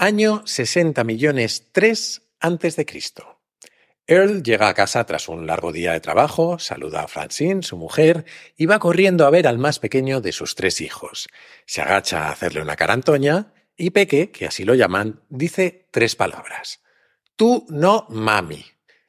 Año 60 millones 3 antes de Cristo. Earl llega a casa tras un largo día de trabajo, saluda a Francine, su mujer, y va corriendo a ver al más pequeño de sus tres hijos. Se agacha a hacerle una carantoña y Peque, que así lo llaman, dice tres palabras. Tú no mami.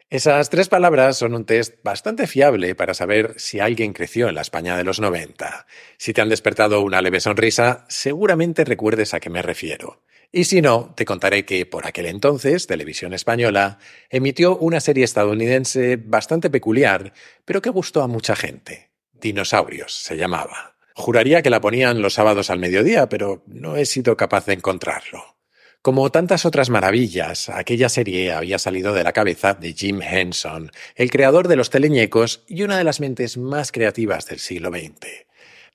Esas tres palabras son un test bastante fiable para saber si alguien creció en la España de los 90. Si te han despertado una leve sonrisa, seguramente recuerdes a qué me refiero. Y si no, te contaré que por aquel entonces Televisión Española emitió una serie estadounidense bastante peculiar, pero que gustó a mucha gente. Dinosaurios se llamaba. Juraría que la ponían los sábados al mediodía, pero no he sido capaz de encontrarlo. Como tantas otras maravillas, aquella serie había salido de la cabeza de Jim Henson, el creador de los teleñecos y una de las mentes más creativas del siglo XX.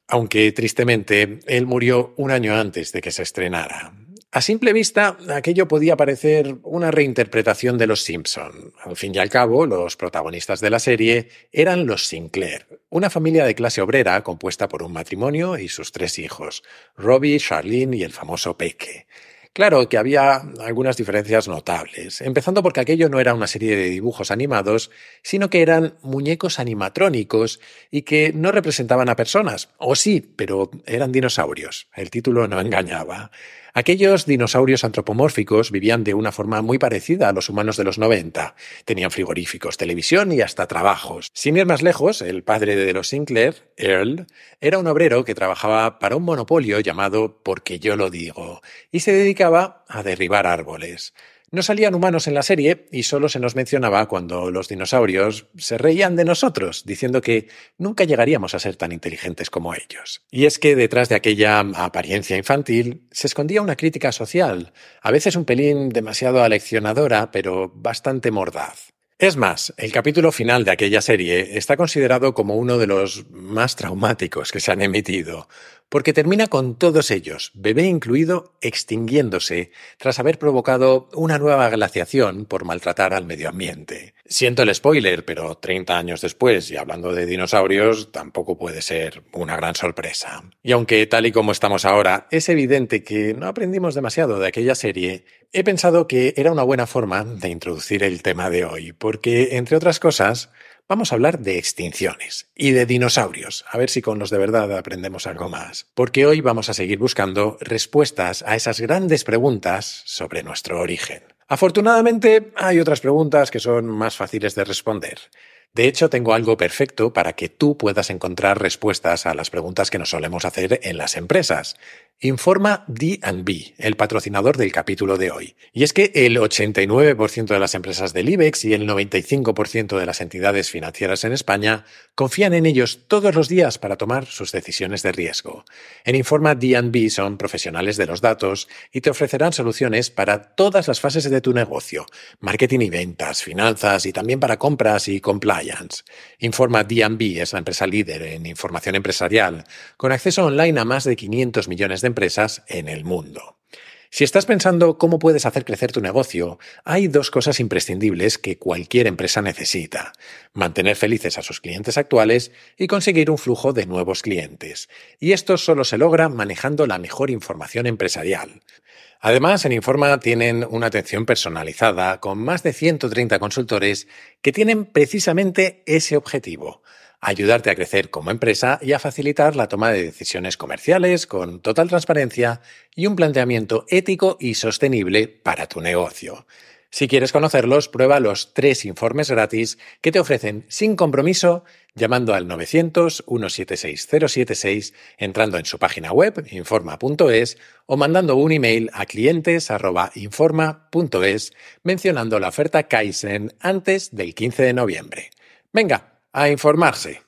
Aunque tristemente, él murió un año antes de que se estrenara. A simple vista, aquello podía parecer una reinterpretación de Los Simpson. Al fin y al cabo, los protagonistas de la serie eran los Sinclair, una familia de clase obrera compuesta por un matrimonio y sus tres hijos, Robbie, Charlene y el famoso Peque. Claro que había algunas diferencias notables, empezando porque aquello no era una serie de dibujos animados, sino que eran muñecos animatrónicos y que no representaban a personas. O sí, pero eran dinosaurios. El título no engañaba. Aquellos dinosaurios antropomórficos vivían de una forma muy parecida a los humanos de los 90. Tenían frigoríficos, televisión y hasta trabajos. Sin ir más lejos, el padre de los Sinclair, Earl, era un obrero que trabajaba para un monopolio llamado Porque yo lo digo, y se dedicaba a derribar árboles. No salían humanos en la serie y solo se nos mencionaba cuando los dinosaurios se reían de nosotros, diciendo que nunca llegaríamos a ser tan inteligentes como ellos. Y es que detrás de aquella apariencia infantil se escondía una crítica social, a veces un pelín demasiado aleccionadora, pero bastante mordaz. Es más, el capítulo final de aquella serie está considerado como uno de los más traumáticos que se han emitido, porque termina con todos ellos, bebé incluido, extinguiéndose tras haber provocado una nueva glaciación por maltratar al medio ambiente. Siento el spoiler, pero 30 años después, y hablando de dinosaurios, tampoco puede ser una gran sorpresa. Y aunque tal y como estamos ahora, es evidente que no aprendimos demasiado de aquella serie, he pensado que era una buena forma de introducir el tema de hoy, porque, entre otras cosas, vamos a hablar de extinciones y de dinosaurios, a ver si con los de verdad aprendemos algo más, porque hoy vamos a seguir buscando respuestas a esas grandes preguntas sobre nuestro origen. Afortunadamente, hay otras preguntas que son más fáciles de responder. De hecho, tengo algo perfecto para que tú puedas encontrar respuestas a las preguntas que nos solemos hacer en las empresas. Informa D&B, el patrocinador del capítulo de hoy. Y es que el 89% de las empresas del IBEX y el 95% de las entidades financieras en España confían en ellos todos los días para tomar sus decisiones de riesgo. En Informa D&B son profesionales de los datos y te ofrecerán soluciones para todas las fases de tu negocio, marketing y ventas, finanzas y también para compras y compliance. Informa D&B es la empresa líder en información empresarial, con acceso online a más de 500 millones de empresas en el mundo. Si estás pensando cómo puedes hacer crecer tu negocio, hay dos cosas imprescindibles que cualquier empresa necesita. Mantener felices a sus clientes actuales y conseguir un flujo de nuevos clientes. Y esto solo se logra manejando la mejor información empresarial. Además, en Informa tienen una atención personalizada con más de 130 consultores que tienen precisamente ese objetivo ayudarte a crecer como empresa y a facilitar la toma de decisiones comerciales con total transparencia y un planteamiento ético y sostenible para tu negocio. Si quieres conocerlos, prueba los tres informes gratis que te ofrecen sin compromiso llamando al 900-176-076, entrando en su página web informa.es o mandando un email a clientes.informa.es mencionando la oferta Kaizen antes del 15 de noviembre. Venga, a informarse.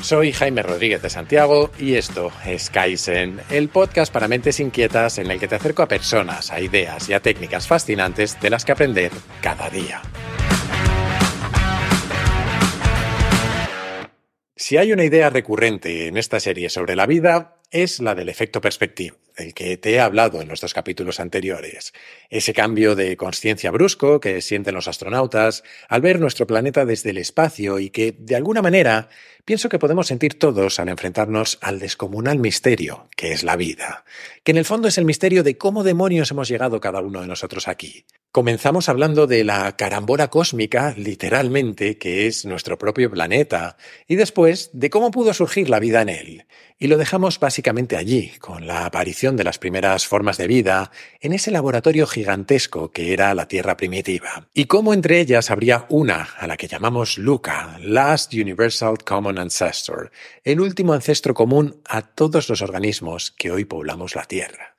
Soy Jaime Rodríguez de Santiago y esto es Kaizen, el podcast para mentes inquietas en el que te acerco a personas, a ideas y a técnicas fascinantes de las que aprender cada día. Si hay una idea recurrente en esta serie sobre la vida, es la del efecto perspectiva del que te he hablado en los dos capítulos anteriores. Ese cambio de conciencia brusco que sienten los astronautas al ver nuestro planeta desde el espacio y que, de alguna manera, pienso que podemos sentir todos al enfrentarnos al descomunal misterio que es la vida, que en el fondo es el misterio de cómo demonios hemos llegado cada uno de nosotros aquí. Comenzamos hablando de la carambola cósmica, literalmente, que es nuestro propio planeta, y después de cómo pudo surgir la vida en él. Y lo dejamos básicamente allí, con la aparición de las primeras formas de vida, en ese laboratorio gigantesco que era la Tierra primitiva. Y cómo entre ellas habría una, a la que llamamos Luca, Last Universal Common Ancestor, el último ancestro común a todos los organismos que hoy poblamos la Tierra.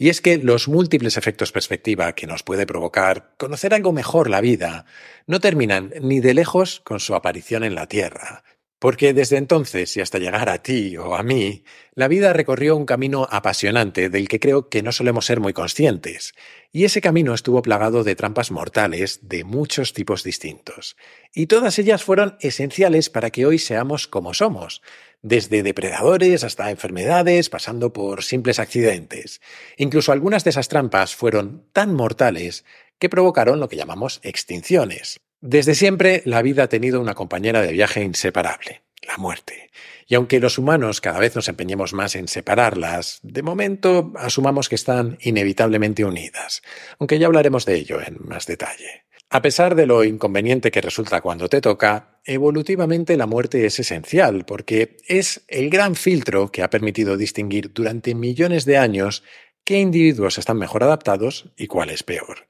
Y es que los múltiples efectos perspectiva que nos puede provocar conocer algo mejor la vida no terminan ni de lejos con su aparición en la Tierra, porque desde entonces y hasta llegar a ti o a mí, la vida recorrió un camino apasionante del que creo que no solemos ser muy conscientes, y ese camino estuvo plagado de trampas mortales de muchos tipos distintos, y todas ellas fueron esenciales para que hoy seamos como somos, desde depredadores hasta enfermedades, pasando por simples accidentes. Incluso algunas de esas trampas fueron tan mortales que provocaron lo que llamamos extinciones. Desde siempre la vida ha tenido una compañera de viaje inseparable, la muerte. Y aunque los humanos cada vez nos empeñemos más en separarlas, de momento asumamos que están inevitablemente unidas, aunque ya hablaremos de ello en más detalle. A pesar de lo inconveniente que resulta cuando te toca, evolutivamente la muerte es esencial porque es el gran filtro que ha permitido distinguir durante millones de años qué individuos están mejor adaptados y cuál es peor.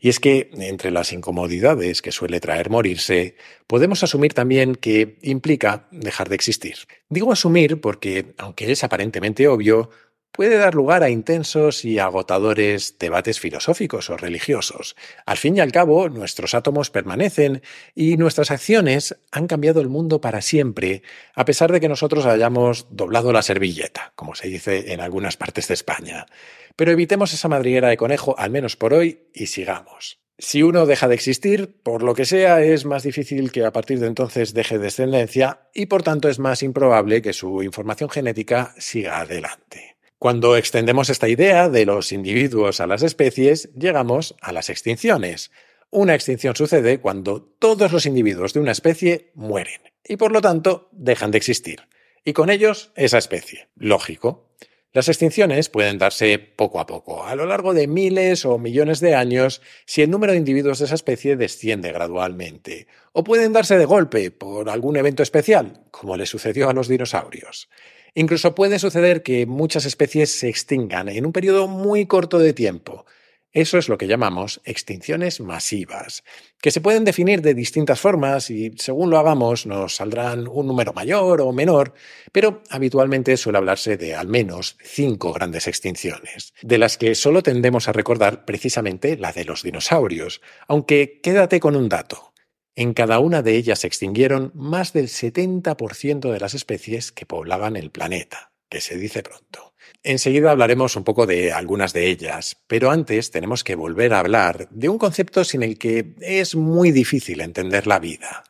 Y es que, entre las incomodidades que suele traer morirse, podemos asumir también que implica dejar de existir. Digo asumir porque, aunque es aparentemente obvio, puede dar lugar a intensos y agotadores debates filosóficos o religiosos. Al fin y al cabo, nuestros átomos permanecen y nuestras acciones han cambiado el mundo para siempre, a pesar de que nosotros hayamos doblado la servilleta, como se dice en algunas partes de España. Pero evitemos esa madriguera de conejo, al menos por hoy, y sigamos. Si uno deja de existir, por lo que sea, es más difícil que a partir de entonces deje descendencia y por tanto es más improbable que su información genética siga adelante. Cuando extendemos esta idea de los individuos a las especies, llegamos a las extinciones. Una extinción sucede cuando todos los individuos de una especie mueren y por lo tanto dejan de existir. Y con ellos esa especie. Lógico. Las extinciones pueden darse poco a poco, a lo largo de miles o millones de años, si el número de individuos de esa especie desciende gradualmente. O pueden darse de golpe por algún evento especial, como le sucedió a los dinosaurios. Incluso puede suceder que muchas especies se extingan en un periodo muy corto de tiempo. Eso es lo que llamamos extinciones masivas, que se pueden definir de distintas formas y según lo hagamos nos saldrán un número mayor o menor, pero habitualmente suele hablarse de al menos cinco grandes extinciones, de las que solo tendemos a recordar precisamente la de los dinosaurios, aunque quédate con un dato. En cada una de ellas se extinguieron más del 70% de las especies que poblaban el planeta, que se dice pronto. Enseguida hablaremos un poco de algunas de ellas, pero antes tenemos que volver a hablar de un concepto sin el que es muy difícil entender la vida,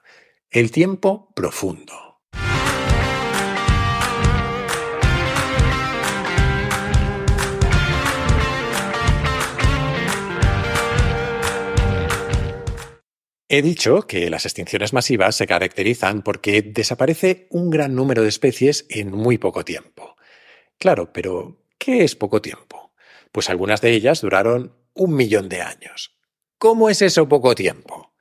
el tiempo profundo. He dicho que las extinciones masivas se caracterizan porque desaparece un gran número de especies en muy poco tiempo. Claro, pero ¿qué es poco tiempo? Pues algunas de ellas duraron un millón de años. ¿Cómo es eso poco tiempo?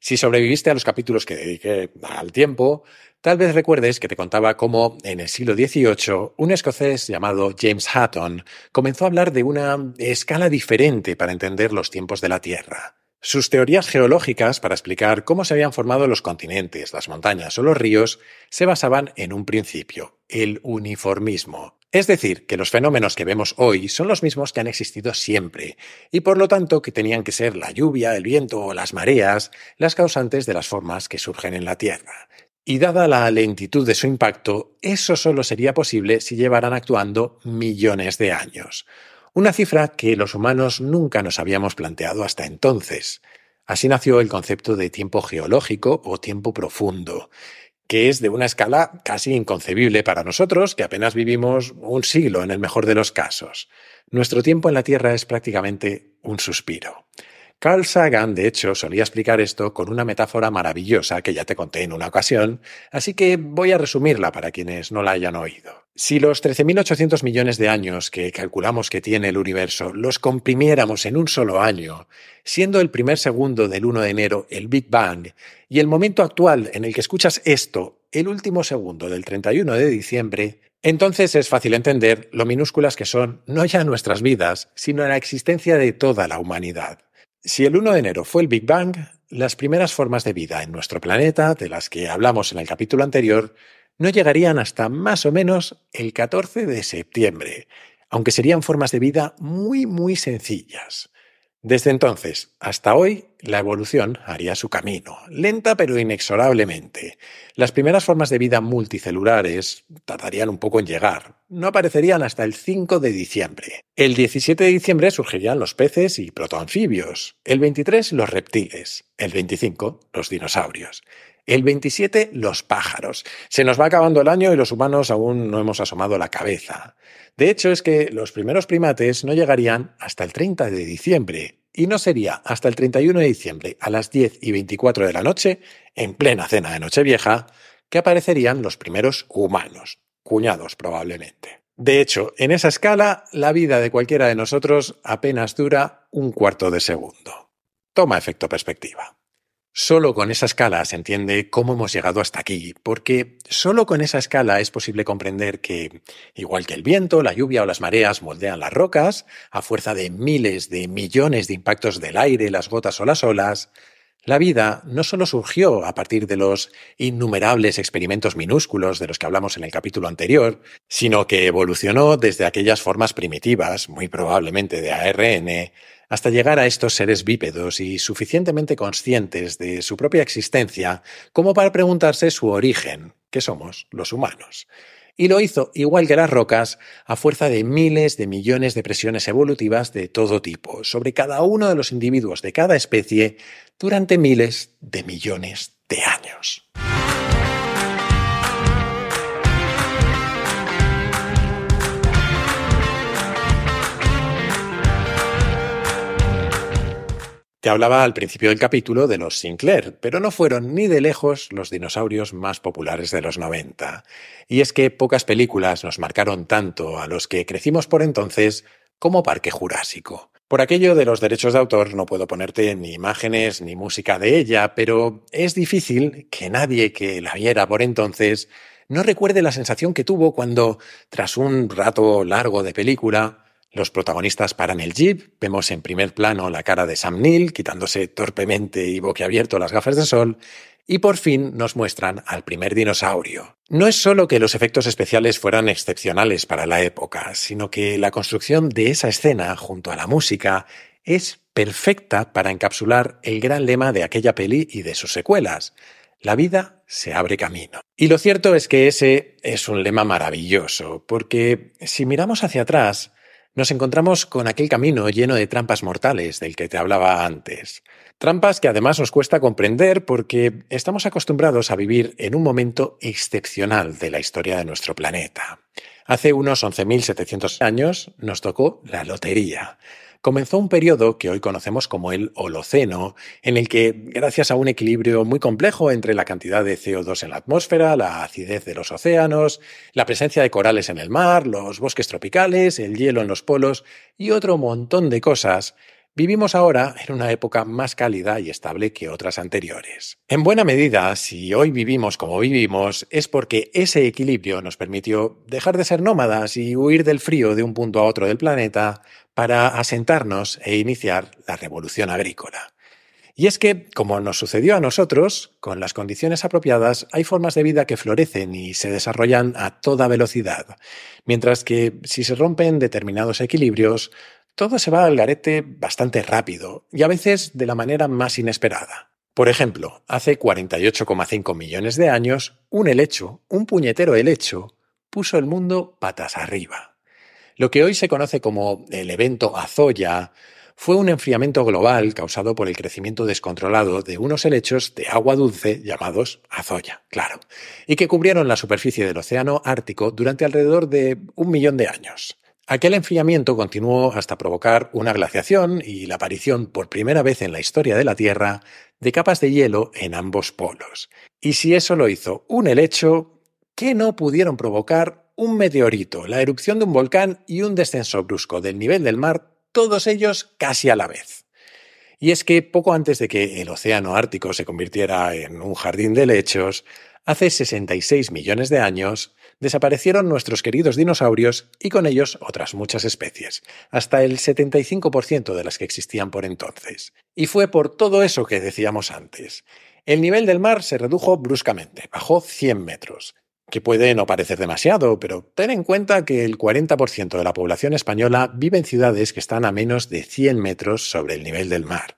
Si sobreviviste a los capítulos que dediqué al tiempo, tal vez recuerdes que te contaba cómo en el siglo XVIII un escocés llamado James Hutton comenzó a hablar de una escala diferente para entender los tiempos de la Tierra. Sus teorías geológicas para explicar cómo se habían formado los continentes, las montañas o los ríos se basaban en un principio, el uniformismo. Es decir, que los fenómenos que vemos hoy son los mismos que han existido siempre, y por lo tanto que tenían que ser la lluvia, el viento o las mareas las causantes de las formas que surgen en la Tierra. Y dada la lentitud de su impacto, eso solo sería posible si llevaran actuando millones de años una cifra que los humanos nunca nos habíamos planteado hasta entonces. Así nació el concepto de tiempo geológico o tiempo profundo, que es de una escala casi inconcebible para nosotros, que apenas vivimos un siglo en el mejor de los casos. Nuestro tiempo en la Tierra es prácticamente un suspiro. Carl Sagan, de hecho, solía explicar esto con una metáfora maravillosa que ya te conté en una ocasión, así que voy a resumirla para quienes no la hayan oído. Si los 13.800 millones de años que calculamos que tiene el universo los comprimiéramos en un solo año, siendo el primer segundo del 1 de enero el Big Bang y el momento actual en el que escuchas esto, el último segundo del 31 de diciembre, entonces es fácil entender lo minúsculas que son no ya nuestras vidas, sino la existencia de toda la humanidad. Si el 1 de enero fue el Big Bang, las primeras formas de vida en nuestro planeta, de las que hablamos en el capítulo anterior, no llegarían hasta más o menos el 14 de septiembre, aunque serían formas de vida muy, muy sencillas. Desde entonces hasta hoy, la evolución haría su camino, lenta pero inexorablemente. Las primeras formas de vida multicelulares tardarían un poco en llegar. No aparecerían hasta el 5 de diciembre. El 17 de diciembre surgirían los peces y protoanfibios. El 23 los reptiles. El 25 los dinosaurios. El 27 los pájaros. Se nos va acabando el año y los humanos aún no hemos asomado la cabeza. De hecho, es que los primeros primates no llegarían hasta el 30 de diciembre, y no sería hasta el 31 de diciembre a las 10 y 24 de la noche, en plena cena de Nochevieja, que aparecerían los primeros humanos, cuñados probablemente. De hecho, en esa escala, la vida de cualquiera de nosotros apenas dura un cuarto de segundo. Toma efecto perspectiva. Solo con esa escala se entiende cómo hemos llegado hasta aquí, porque solo con esa escala es posible comprender que, igual que el viento, la lluvia o las mareas moldean las rocas, a fuerza de miles de millones de impactos del aire, las gotas o las olas, la vida no solo surgió a partir de los innumerables experimentos minúsculos de los que hablamos en el capítulo anterior, sino que evolucionó desde aquellas formas primitivas, muy probablemente de ARN, hasta llegar a estos seres bípedos y suficientemente conscientes de su propia existencia como para preguntarse su origen, que somos los humanos. Y lo hizo, igual que las rocas, a fuerza de miles de millones de presiones evolutivas de todo tipo sobre cada uno de los individuos de cada especie durante miles de millones de años. Te hablaba al principio del capítulo de los Sinclair, pero no fueron ni de lejos los dinosaurios más populares de los 90. Y es que pocas películas nos marcaron tanto a los que crecimos por entonces como Parque Jurásico. Por aquello de los derechos de autor no puedo ponerte ni imágenes ni música de ella, pero es difícil que nadie que la viera por entonces no recuerde la sensación que tuvo cuando, tras un rato largo de película, los protagonistas paran el jeep, vemos en primer plano la cara de Sam Neill quitándose torpemente y boquiabierto las gafas de sol, y por fin nos muestran al primer dinosaurio. No es solo que los efectos especiales fueran excepcionales para la época, sino que la construcción de esa escena junto a la música es perfecta para encapsular el gran lema de aquella peli y de sus secuelas. La vida se abre camino. Y lo cierto es que ese es un lema maravilloso, porque si miramos hacia atrás, nos encontramos con aquel camino lleno de trampas mortales del que te hablaba antes. Trampas que además nos cuesta comprender porque estamos acostumbrados a vivir en un momento excepcional de la historia de nuestro planeta. Hace unos 11.700 años nos tocó la lotería comenzó un periodo que hoy conocemos como el Holoceno, en el que, gracias a un equilibrio muy complejo entre la cantidad de CO2 en la atmósfera, la acidez de los océanos, la presencia de corales en el mar, los bosques tropicales, el hielo en los polos y otro montón de cosas, Vivimos ahora en una época más cálida y estable que otras anteriores. En buena medida, si hoy vivimos como vivimos, es porque ese equilibrio nos permitió dejar de ser nómadas y huir del frío de un punto a otro del planeta para asentarnos e iniciar la revolución agrícola. Y es que, como nos sucedió a nosotros, con las condiciones apropiadas hay formas de vida que florecen y se desarrollan a toda velocidad, mientras que si se rompen determinados equilibrios, todo se va al garete bastante rápido y a veces de la manera más inesperada. Por ejemplo, hace 48,5 millones de años, un helecho, un puñetero helecho, puso el mundo patas arriba. Lo que hoy se conoce como el evento Azoya fue un enfriamiento global causado por el crecimiento descontrolado de unos helechos de agua dulce llamados Azoya, claro, y que cubrieron la superficie del océano Ártico durante alrededor de un millón de años. Aquel enfriamiento continuó hasta provocar una glaciación y la aparición por primera vez en la historia de la Tierra de capas de hielo en ambos polos. Y si eso lo hizo un helecho, ¿qué no pudieron provocar un meteorito, la erupción de un volcán y un descenso brusco del nivel del mar, todos ellos casi a la vez? Y es que poco antes de que el océano Ártico se convirtiera en un jardín de helechos, hace 66 millones de años, desaparecieron nuestros queridos dinosaurios y con ellos otras muchas especies, hasta el 75% de las que existían por entonces. Y fue por todo eso que decíamos antes. El nivel del mar se redujo bruscamente, bajó 100 metros, que puede no parecer demasiado, pero ten en cuenta que el 40% de la población española vive en ciudades que están a menos de 100 metros sobre el nivel del mar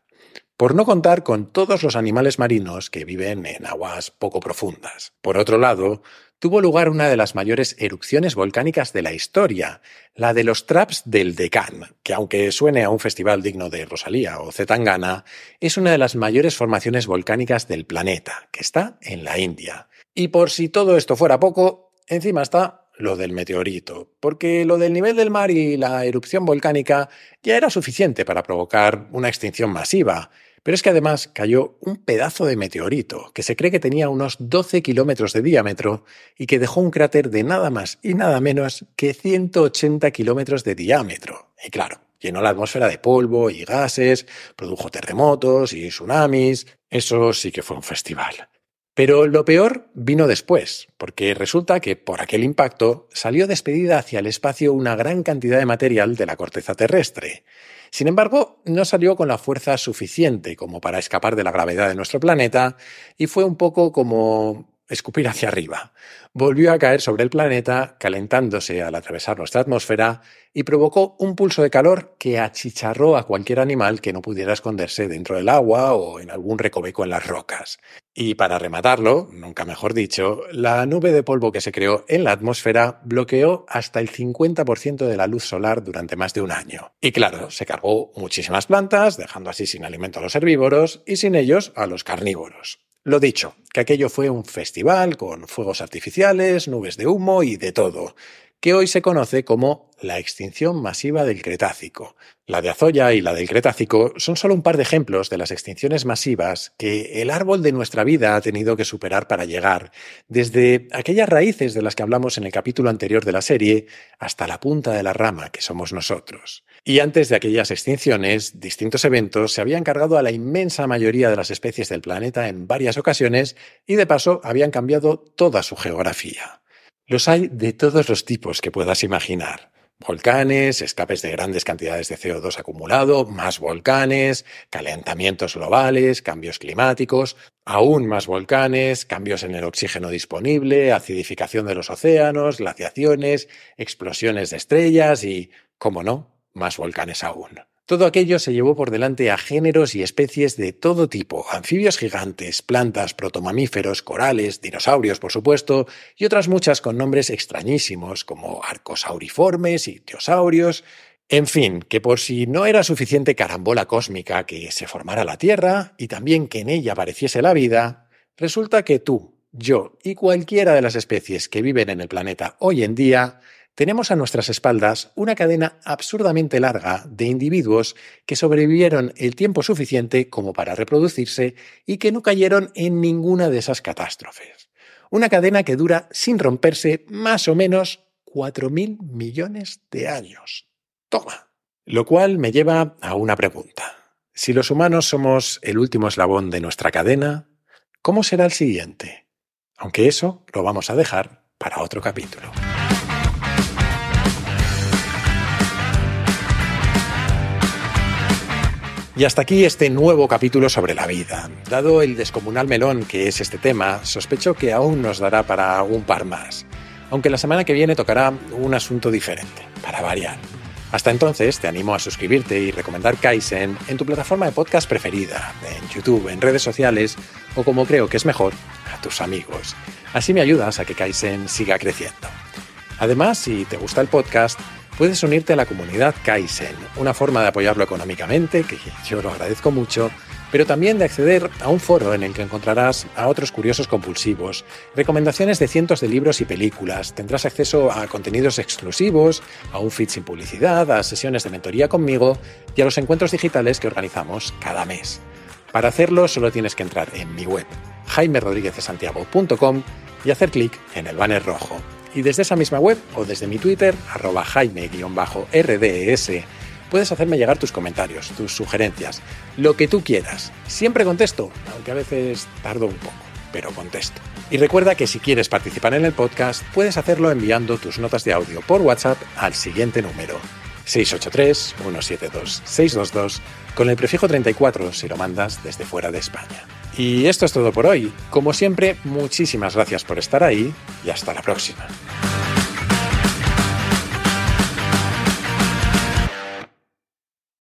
por no contar con todos los animales marinos que viven en aguas poco profundas. Por otro lado, tuvo lugar una de las mayores erupciones volcánicas de la historia, la de los Traps del Deccan, que aunque suene a un festival digno de Rosalía o Zetangana, es una de las mayores formaciones volcánicas del planeta, que está en la India. Y por si todo esto fuera poco, encima está lo del meteorito, porque lo del nivel del mar y la erupción volcánica ya era suficiente para provocar una extinción masiva, pero es que además cayó un pedazo de meteorito que se cree que tenía unos 12 kilómetros de diámetro y que dejó un cráter de nada más y nada menos que 180 kilómetros de diámetro. Y claro, llenó la atmósfera de polvo y gases, produjo terremotos y tsunamis. Eso sí que fue un festival. Pero lo peor vino después, porque resulta que por aquel impacto salió despedida hacia el espacio una gran cantidad de material de la corteza terrestre. Sin embargo, no salió con la fuerza suficiente como para escapar de la gravedad de nuestro planeta y fue un poco como escupir hacia arriba. Volvió a caer sobre el planeta, calentándose al atravesar nuestra atmósfera, y provocó un pulso de calor que achicharró a cualquier animal que no pudiera esconderse dentro del agua o en algún recoveco en las rocas. Y para rematarlo, nunca mejor dicho, la nube de polvo que se creó en la atmósfera bloqueó hasta el 50% de la luz solar durante más de un año. Y claro, se cargó muchísimas plantas, dejando así sin alimento a los herbívoros y sin ellos a los carnívoros. Lo dicho, que aquello fue un festival con fuegos artificiales, nubes de humo y de todo, que hoy se conoce como la extinción masiva del Cretácico. La de Azoya y la del Cretácico son solo un par de ejemplos de las extinciones masivas que el árbol de nuestra vida ha tenido que superar para llegar, desde aquellas raíces de las que hablamos en el capítulo anterior de la serie hasta la punta de la rama que somos nosotros. Y antes de aquellas extinciones, distintos eventos se habían cargado a la inmensa mayoría de las especies del planeta en varias ocasiones y de paso habían cambiado toda su geografía. Los hay de todos los tipos que puedas imaginar. Volcanes, escapes de grandes cantidades de CO2 acumulado, más volcanes, calentamientos globales, cambios climáticos, aún más volcanes, cambios en el oxígeno disponible, acidificación de los océanos, glaciaciones, explosiones de estrellas y, como no, más volcanes aún. Todo aquello se llevó por delante a géneros y especies de todo tipo, anfibios gigantes, plantas, protomamíferos, corales, dinosaurios, por supuesto, y otras muchas con nombres extrañísimos como arcosauriformes y teosaurios. En fin, que por si no era suficiente carambola cósmica que se formara la Tierra y también que en ella apareciese la vida, resulta que tú, yo y cualquiera de las especies que viven en el planeta hoy en día tenemos a nuestras espaldas una cadena absurdamente larga de individuos que sobrevivieron el tiempo suficiente como para reproducirse y que no cayeron en ninguna de esas catástrofes. Una cadena que dura sin romperse más o menos 4.000 millones de años. Toma. Lo cual me lleva a una pregunta. Si los humanos somos el último eslabón de nuestra cadena, ¿cómo será el siguiente? Aunque eso lo vamos a dejar para otro capítulo. Y hasta aquí este nuevo capítulo sobre la vida. Dado el descomunal melón que es este tema, sospecho que aún nos dará para un par más. Aunque la semana que viene tocará un asunto diferente, para variar. Hasta entonces te animo a suscribirte y recomendar Kaizen en tu plataforma de podcast preferida, en YouTube, en redes sociales o como creo que es mejor, a tus amigos. Así me ayudas a que Kaizen siga creciendo. Además, si te gusta el podcast, puedes unirte a la comunidad Kaizen, una forma de apoyarlo económicamente, que yo lo agradezco mucho, pero también de acceder a un foro en el que encontrarás a otros curiosos compulsivos, recomendaciones de cientos de libros y películas, tendrás acceso a contenidos exclusivos, a un feed sin publicidad, a sesiones de mentoría conmigo y a los encuentros digitales que organizamos cada mes. Para hacerlo solo tienes que entrar en mi web, jaimerodríguezdesantiago.com y hacer clic en el banner rojo. Y desde esa misma web o desde mi Twitter, arroba jaime-rds, puedes hacerme llegar tus comentarios, tus sugerencias, lo que tú quieras. Siempre contesto, aunque a veces tardo un poco, pero contesto. Y recuerda que si quieres participar en el podcast, puedes hacerlo enviando tus notas de audio por WhatsApp al siguiente número. 683-172-622 con el prefijo 34 si lo mandas desde fuera de España. Y esto es todo por hoy. Como siempre, muchísimas gracias por estar ahí y hasta la próxima.